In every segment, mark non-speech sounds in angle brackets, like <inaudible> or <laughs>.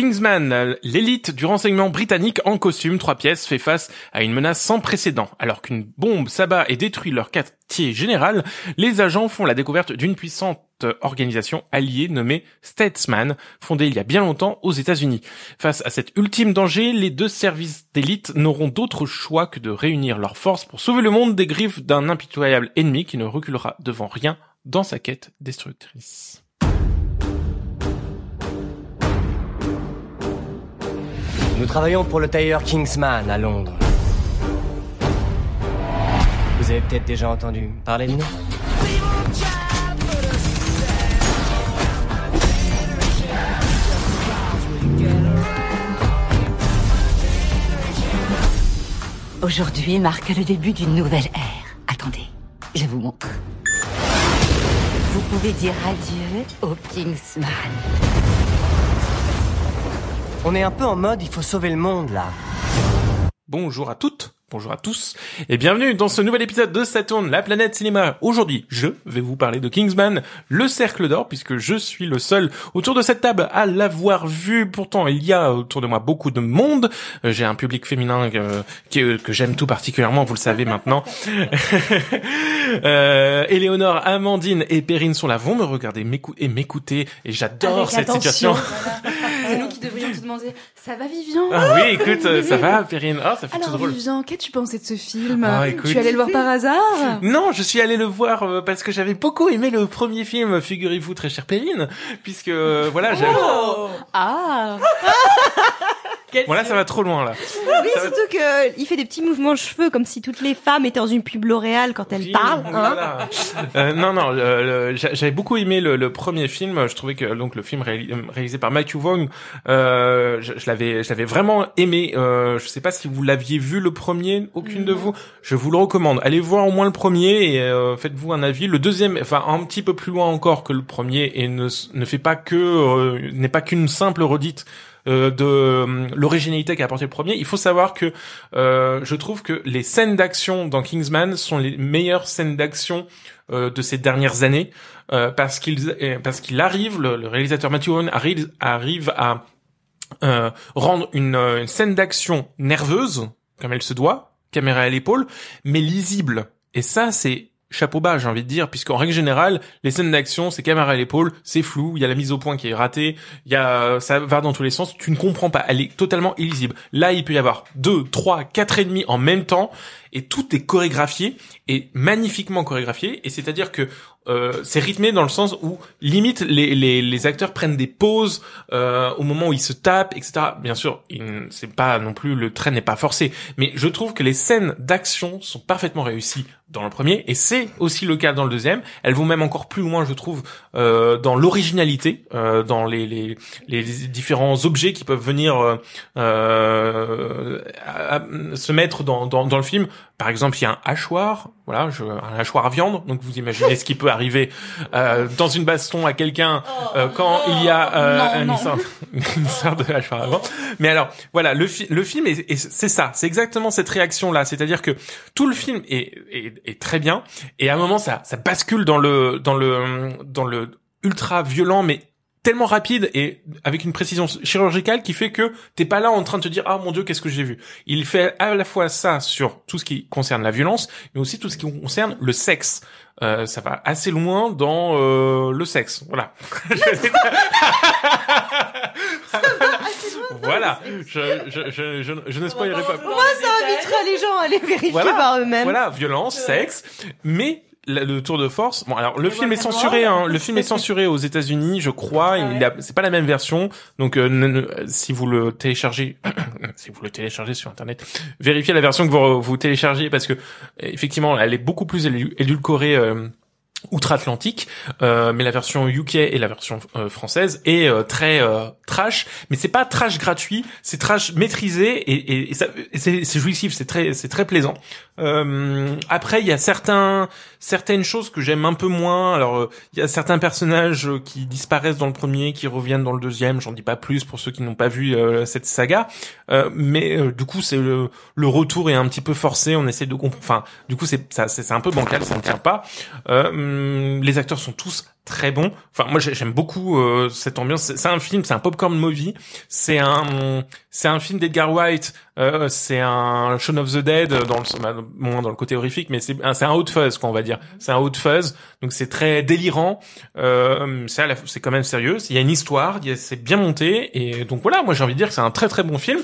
Kingsman, l'élite du renseignement britannique en costume trois pièces fait face à une menace sans précédent. Alors qu'une bombe s'abat et détruit leur quartier général, les agents font la découverte d'une puissante organisation alliée nommée Statesman, fondée il y a bien longtemps aux États-Unis. Face à cet ultime danger, les deux services d'élite n'auront d'autre choix que de réunir leurs forces pour sauver le monde des griffes d'un impitoyable ennemi qui ne reculera devant rien dans sa quête destructrice. Nous travaillons pour le tailleur Kingsman à Londres. Vous avez peut-être déjà entendu parler de nous? Aujourd'hui marque le début d'une nouvelle ère. Attendez, je vous montre. Vous pouvez dire adieu au Kingsman. On est un peu en mode il faut sauver le monde là. Bonjour à toutes, bonjour à tous, et bienvenue dans ce nouvel épisode de Saturne, la planète cinéma. Aujourd'hui, je vais vous parler de Kingsman, le cercle d'or, puisque je suis le seul autour de cette table à l'avoir vu. Pourtant, il y a autour de moi beaucoup de monde. Euh, J'ai un public féminin euh, que, que j'aime tout particulièrement, vous le savez maintenant. <laughs> euh, Éléonore, Amandine et Perrine sont là, vont me regarder m'écou- et m'écouter, et j'adore Avec cette attention. situation. Ça va, Vivian Ah oui, écoute, euh, ça va, Perrine. Ah, ça fait tout Alors, drôle. Vivian, qu'as-tu pensé de ce film? Ah, écoute. Tu es allé le voir par hasard? Non, je suis allé le voir euh, parce que j'avais beaucoup aimé le premier film, figurez-vous, très chère Perrine, puisque euh, voilà, j'avais- Ah <laughs> voilà, ça va trop loin là. Oui, surtout que il fait des petits mouvements de cheveux comme si toutes les femmes étaient dans une pub L'Oréal quand elles Oui, parlent. hein. voilà. Euh, non, non, le- le- j'a- j'avais beaucoup aimé le, le premier film. Je trouvais que donc le film réali- réalisé par Matthew Vaughn, euh, je, je l'avais, je l'avais vraiment aimé. Euh, je sais pas si vous l'aviez vu le premier, aucune de vous. Je vous le recommande. Allez voir au moins le premier et euh, faites-vous un avis. Le deuxième, enfin un petit peu plus loin encore que le premier et ne, ne fait pas que, euh, n'est pas qu'une simple redite euh, de euh, l'originalité qu'a apporté le premier. Il faut savoir que euh, je trouve que les scènes d'action dans Kingsman sont les meilleures scènes d'action euh, de ces dernières années parce qu'il parce qu'il arrive, le, réalisateur Matthew Vaughn arrive arrive à rendre une, une scène d'action nerveuse comme elle se doit, caméra à l'épaule, mais lisible. Et ça, c'est chapeau bas, j'ai envie de dire, puisqu'en règle générale, les scènes d'action, c'est caméra à l'épaule, c'est flou, il y a la mise au point qui est ratée, y a, ça va dans tous les sens, tu ne comprends pas, elle est totalement illisible. Là, il peut y avoir deux, trois, quatre ennemis en même temps, et tout est chorégraphié, et magnifiquement chorégraphié, et c'est-à-dire que euh, c'est rythmé dans le sens où limite les, les, les acteurs prennent des pauses euh, au moment où ils se tapent, etc. Bien sûr, c'est pas non plus le trait n'est pas forcé, mais je trouve que les scènes d'action sont parfaitement réussies dans le premier et c'est aussi le cas dans le deuxième. Elles vont même encore plus loin, je trouve, euh, dans l'originalité, euh, dans les, les, les différents objets qui peuvent venir euh, euh, à- se mettre dans, dans, dans le film. Par exemple, il y a un hachoir, voilà, je, un hachoir à viande. Donc vous imaginez ce qui peut arriver euh, dans une baston à quelqu'un euh, quand il y a euh, Non, un non. histoire, <laughs> une histoire de hachoir à viande. Mais alors, voilà, le, fi- le film, est, est- c'est ça, c'est exactement cette réaction-là. C'est-à-dire que tout le film est, est, est très bien, et à un moment, ça, ça bascule dans le, dans le, dans le ultra violent, mais tellement rapide et avec une précision chirurgicale qui fait que t'es pas là en train de te dire ah mon dieu qu'est-ce que j'ai vu? Il fait à la fois ça sur tout ce qui concerne la violence, mais aussi tout ce qui concerne le sexe. Euh, ça va assez loin dans euh, le sexe, voilà. <laughs> voilà. Je, je, je, je, je ne spoilerai pas. Moi, ça invitera les gens à aller vérifier Voilà. par eux-mêmes. Voilà, violence, sexe, mais le tour de force. Bon, alors le film est censuré. Hein, le film est censuré aux États-Unis, je crois. Il a, c'est pas la même version. Donc, euh, ne- ne- si vous le téléchargez, <coughs> si vous le téléchargez sur Internet, vérifiez la version que vous, vous téléchargez parce que effectivement, elle est beaucoup plus édulcorée. euh, outre-Atlantique, euh, mais la version UK et la version euh, française est euh, très euh, trash, mais c'est pas trash gratuit, c'est trash maîtrisé et, et, et c'est jouissif, c'est très c'est très plaisant. Euh, après, il y a certains certaines choses que j'aime un peu moins. Alors, euh, il y a certains personnages qui disparaissent dans le premier, qui reviennent dans le deuxième. J'en dis pas plus pour ceux qui n'ont pas vu cette saga, mais du coup, c'est le, le retour est un petit peu forcé. On essaie de comprendre. Enfin, du coup, c'est ça, c'est un peu bancal, ça ne tient pas. Euh, les acteurs sont tous très bon. Enfin, moi j'ai- j'aime beaucoup euh, cette ambiance. C'est un film, c'est un popcorn movie. C'est un, c'est un film d'Edgar White. Euh, c'est un Shaun of the Dead dans le, bah, moins dans le côté horrifique, mais c'est un, c'est un hot fuzz, quoi, on va dire. C'est un hot fuzz. Donc c'est très délirant. Euh, c'est c'est quand même sérieux. Il y a une histoire, c'est bien monté, et donc voilà. Moi j'ai envie de dire que c'est un très très bon film.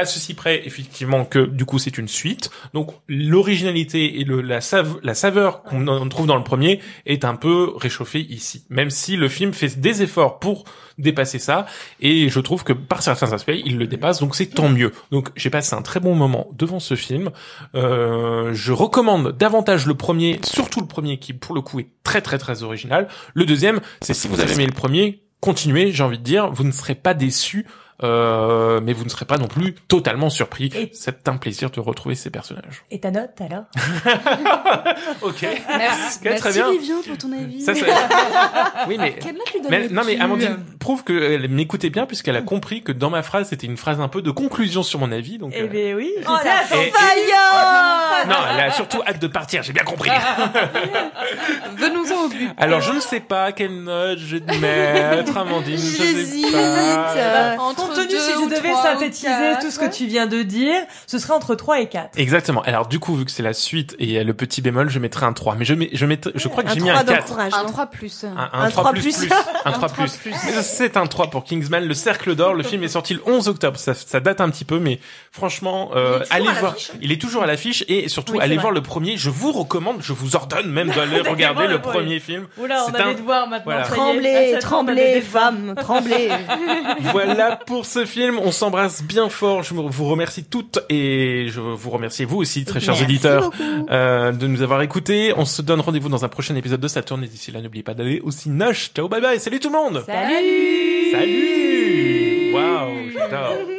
À ceci près, effectivement, que du coup c'est une suite. Donc l'originalité et le, la, save- la saveur qu'on trouve dans le premier est un peu réchauffée ici. Même si le film fait des efforts pour dépasser ça, et je trouve que par certains aspects, il le dépasse, donc c'est tant mieux. Donc j'ai passé un très bon moment devant ce film. Euh, je recommande davantage le premier, surtout le premier qui pour le coup est très très très original. Le deuxième, c'est si vous avez aimé le premier, continuez, j'ai envie de dire, vous ne serez pas déçus. Euh, mais vous ne serez pas non plus totalement surpris. Et- C'est un plaisir de retrouver ces personnages. Et ta note alors? <laughs> Ok. Merci, Ok, très bien. Vivien pour ton avis. Ça, c'est... oui, mais... Quelle note lui Mais, donnes-tu non mais Amandine prouve qu'elle m'écoutait bien puisqu'elle a compris que dans ma phrase c'était une phrase un peu de conclusion sur mon avis donc Eh euh, bien oui, Oh j'étais la à fond. Et- faillot non elle a surtout hâte de partir j'ai bien compris <laughs> Venons-en au but. alors je ne sais pas quelle note je vais te mettre Amandine je sais pas Entre Compte tenu si je devais synthétiser tout ce que tu viens de dire, ce serait entre 3 et 4. exactement alors du coup vu que c'est la suite et le petit bémol je mettrai un 3 mais je mets je mets je crois que Un j'ai mis un 3 4 d'encouragement. Un 3 plus. un, Un 3 3 plus, plus. plus. <laughs> un 3 plus. Mais c'est un 3 pour Kingsman, le Cercle d'Or. Le film est sorti le 11 octobre. Ça, ça date un petit peu, mais franchement, euh, allez voir. Il est toujours à l'affiche et surtout Oui, allez vrai. voir le premier. Je vous recommande, je vous ordonne même d'aller <laughs> regarder le premier. film. Oula, on C'est a un- des devoirs maintenant. Voilà. Tremblez, tremblez, femmes, tremblez. <laughs> voilà pour ce film. On s'embrasse bien fort. Je vous remercie toutes et je vous remercie vous aussi, très chers Merci éditeurs, euh, de nous avoir écoutés. On se donne rendez-vous dans un prochain épisode de Saturne et d'ici là, n'oubliez pas d'aller au Cinoche. Ciao, bye bye. Salut tout le monde. Salut Salut Waouh, j'adore